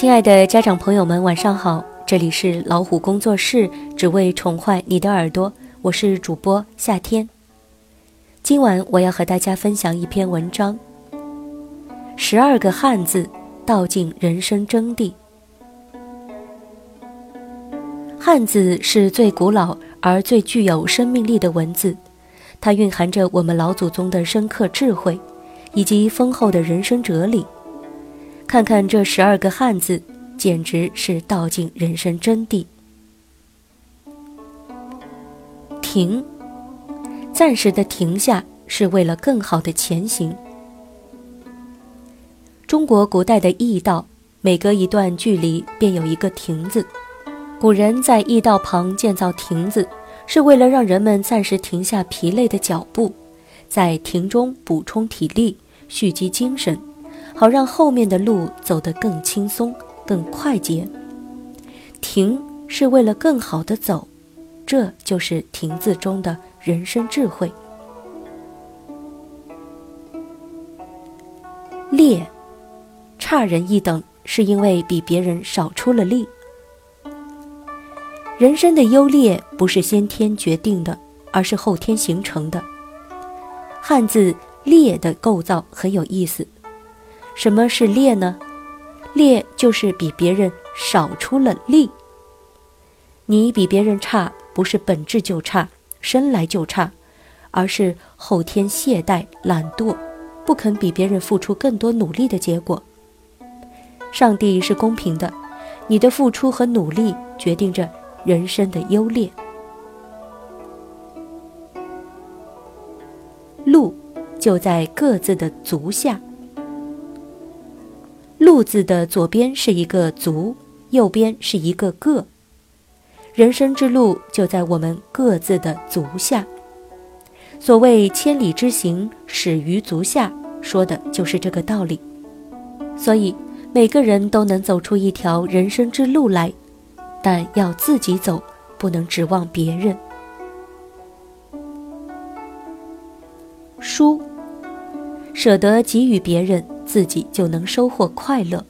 亲爱的家长朋友们，晚上好！这里是老虎工作室，只为宠坏你的耳朵，我是主播夏天。今晚我要和大家分享一篇文章：十二个汉字道尽人生真谛。汉字是最古老而最具有生命力的文字，它蕴含着我们老祖宗的深刻智慧，以及丰厚的人生哲理。看看这十二个汉字，简直是道尽人生真谛。停，暂时的停下，是为了更好的前行。中国古代的驿道，每隔一段距离便有一个亭子。古人在驿道旁建造亭子，是为了让人们暂时停下疲累的脚步，在亭中补充体力，蓄积精神。好让后面的路走得更轻松、更快捷。停是为了更好的走，这就是“停”字中的人生智慧。劣，差人一等，是因为比别人少出了力。人生的优劣不是先天决定的，而是后天形成的。汉字“劣”的构造很有意思。什么是劣呢？劣就是比别人少出了力。你比别人差，不是本质就差，生来就差，而是后天懈怠、懒惰，不肯比别人付出更多努力的结果。上帝是公平的，你的付出和努力决定着人生的优劣。路就在各自的足下。路字的左边是一个足，右边是一个个。人生之路就在我们各自的足下。所谓千里之行，始于足下，说的就是这个道理。所以每个人都能走出一条人生之路来，但要自己走，不能指望别人。书，舍得给予别人。自己就能收获快乐。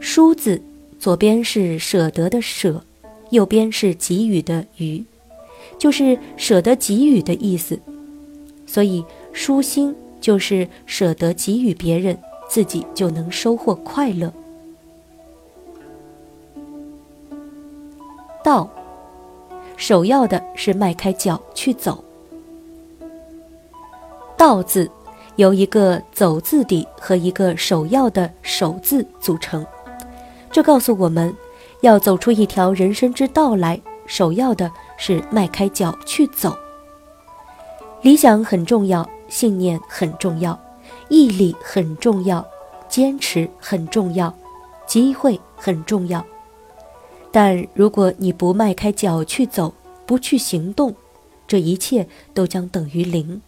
书字左边是舍得的舍，右边是给予的予，就是舍得给予的意思。所以舒心就是舍得给予别人，自己就能收获快乐。道，首要的是迈开脚去走。道字。由一个走字底和一个首要的首字组成，这告诉我们，要走出一条人生之道来，首要的是迈开脚去走。理想很重要，信念很重要，毅力很重要，坚持很重要，机会很重要。但如果你不迈开脚去走，不去行动，这一切都将等于零。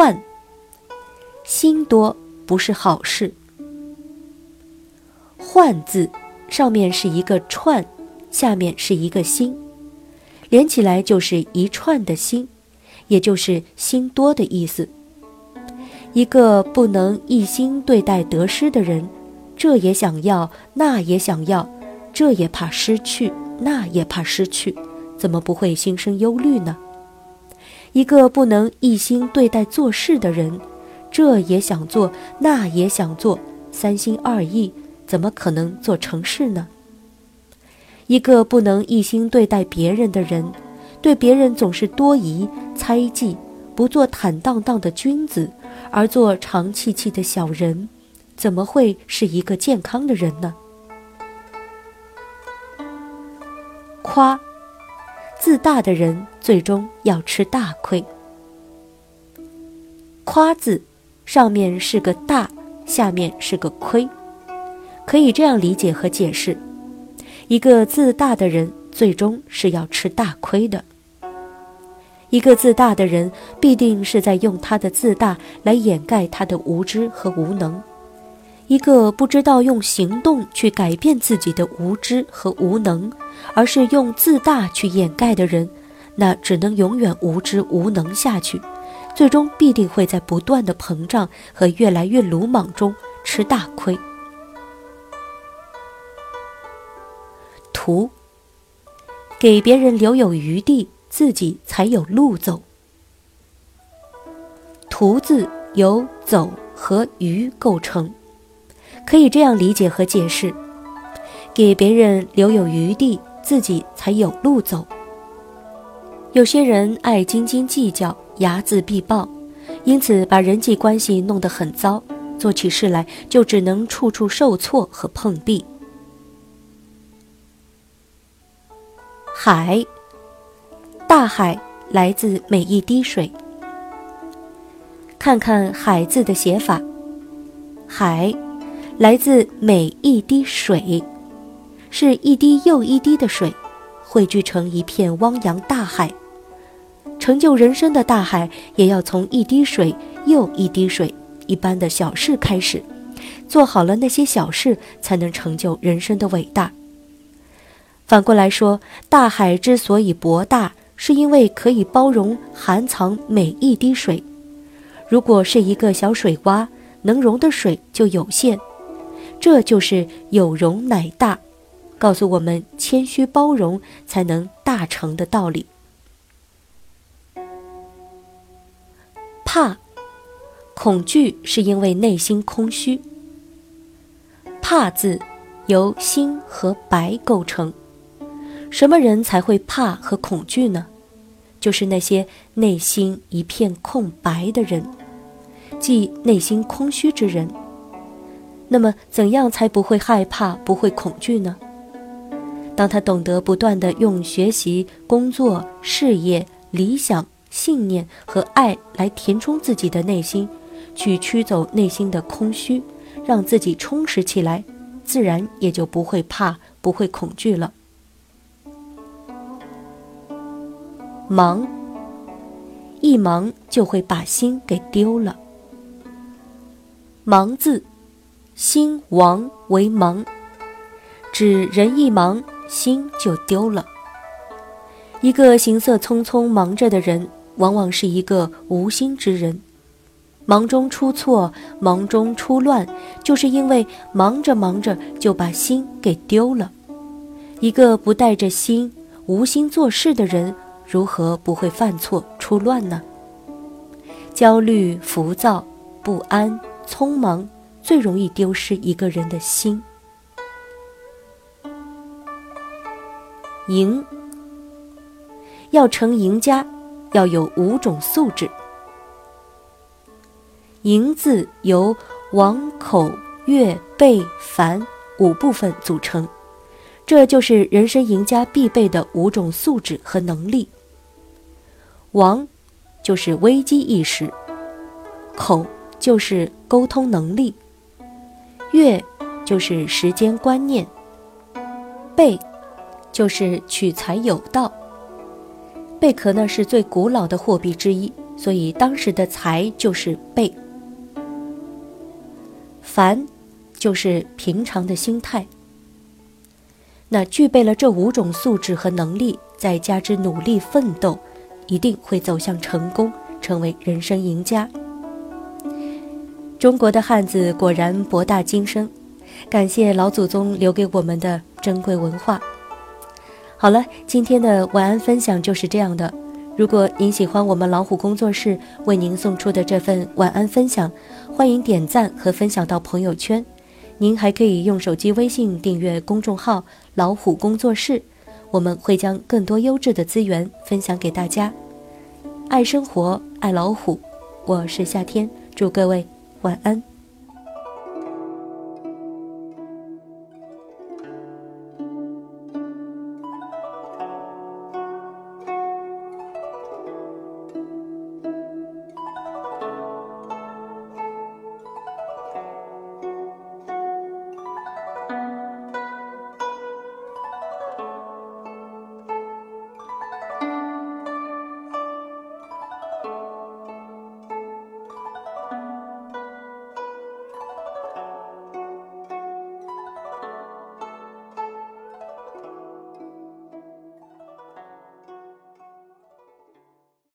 患，心多不是好事。患字上面是一个串，下面是一个心，连起来就是一串的心，也就是心多的意思。一个不能一心对待得失的人，这也想要，那也想要，这也怕失去，那也怕失去，怎么不会心生忧虑呢？一个不能一心对待做事的人，这也想做，那也想做，三心二意，怎么可能做成事呢？一个不能一心对待别人的人，对别人总是多疑、猜忌，不做坦荡荡的君子，而做长气气的小人，怎么会是一个健康的人呢？夸。自大的人最终要吃大亏。夸字上面是个大，下面是个亏，可以这样理解和解释：一个自大的人最终是要吃大亏的。一个自大的人必定是在用他的自大来掩盖他的无知和无能。一个不知道用行动去改变自己的无知和无能，而是用自大去掩盖的人，那只能永远无知无能下去，最终必定会在不断的膨胀和越来越鲁莽中吃大亏。图，给别人留有余地，自己才有路走。图字由走和余构成，可以这样理解和解释：给别人留有余地，自己才有路走。有些人爱斤斤计较，睚眦必报，因此把人际关系弄得很糟，做起事来就只能处处受挫和碰壁。海，大海来自每一滴水。看看“海”字的写法，海来自每一滴水，是一滴又一滴的水，汇聚成一片汪洋大海。成就人生的大海，也要从一滴水又一滴水一般的小事开始，做好了那些小事，才能成就人生的伟大。反过来说，大海之所以博大，是因为可以包容、含藏每一滴水。如果是一个小水洼，能容的水就有限。这就是有容乃大，告诉我们谦虚包容才能大成的道理。怕，恐惧是因为内心空虚。怕字由心和白构成。什么人才会怕和恐惧呢？就是那些内心一片空白的人，即内心空虚之人。那么，怎样才不会害怕、不会恐惧呢？当他懂得不断的用学习、工作、事业、理想、信念和爱来填充自己的内心，去驱走内心的空虚，让自己充实起来，自然也就不会怕、不会恐惧了。忙，一忙就会把心给丢了。忙字，心亡为忙，指人一忙，心就丢了。一个行色匆匆忙着的人，往往是一个无心之人。忙中出错，忙中出乱，就是因为忙着忙着就把心给丢了。一个不带着心、无心做事的人。如何不会犯错出乱呢？焦虑、浮躁、不安、匆忙，最容易丢失一个人的心。赢，要成赢家，要有五种素质。赢字由王、口、月、背、凡五部分组成，这就是人生赢家必备的五种素质和能力。王，就是危机意识；口就是沟通能力；月就是时间观念；贝就是取财有道。贝壳呢是最古老的货币之一，所以当时的财就是贝。凡，就是平常的心态。那具备了这五种素质和能力，再加之努力奋斗。一定会走向成功，成为人生赢家。中国的汉字果然博大精深，感谢老祖宗留给我们的珍贵文化。好了，今天的晚安分享就是这样的。如果您喜欢我们老虎工作室为您送出的这份晚安分享，欢迎点赞和分享到朋友圈。您还可以用手机微信订阅公众号“老虎工作室”。我们会将更多优质的资源分享给大家。爱生活，爱老虎，我是夏天，祝各位晚安。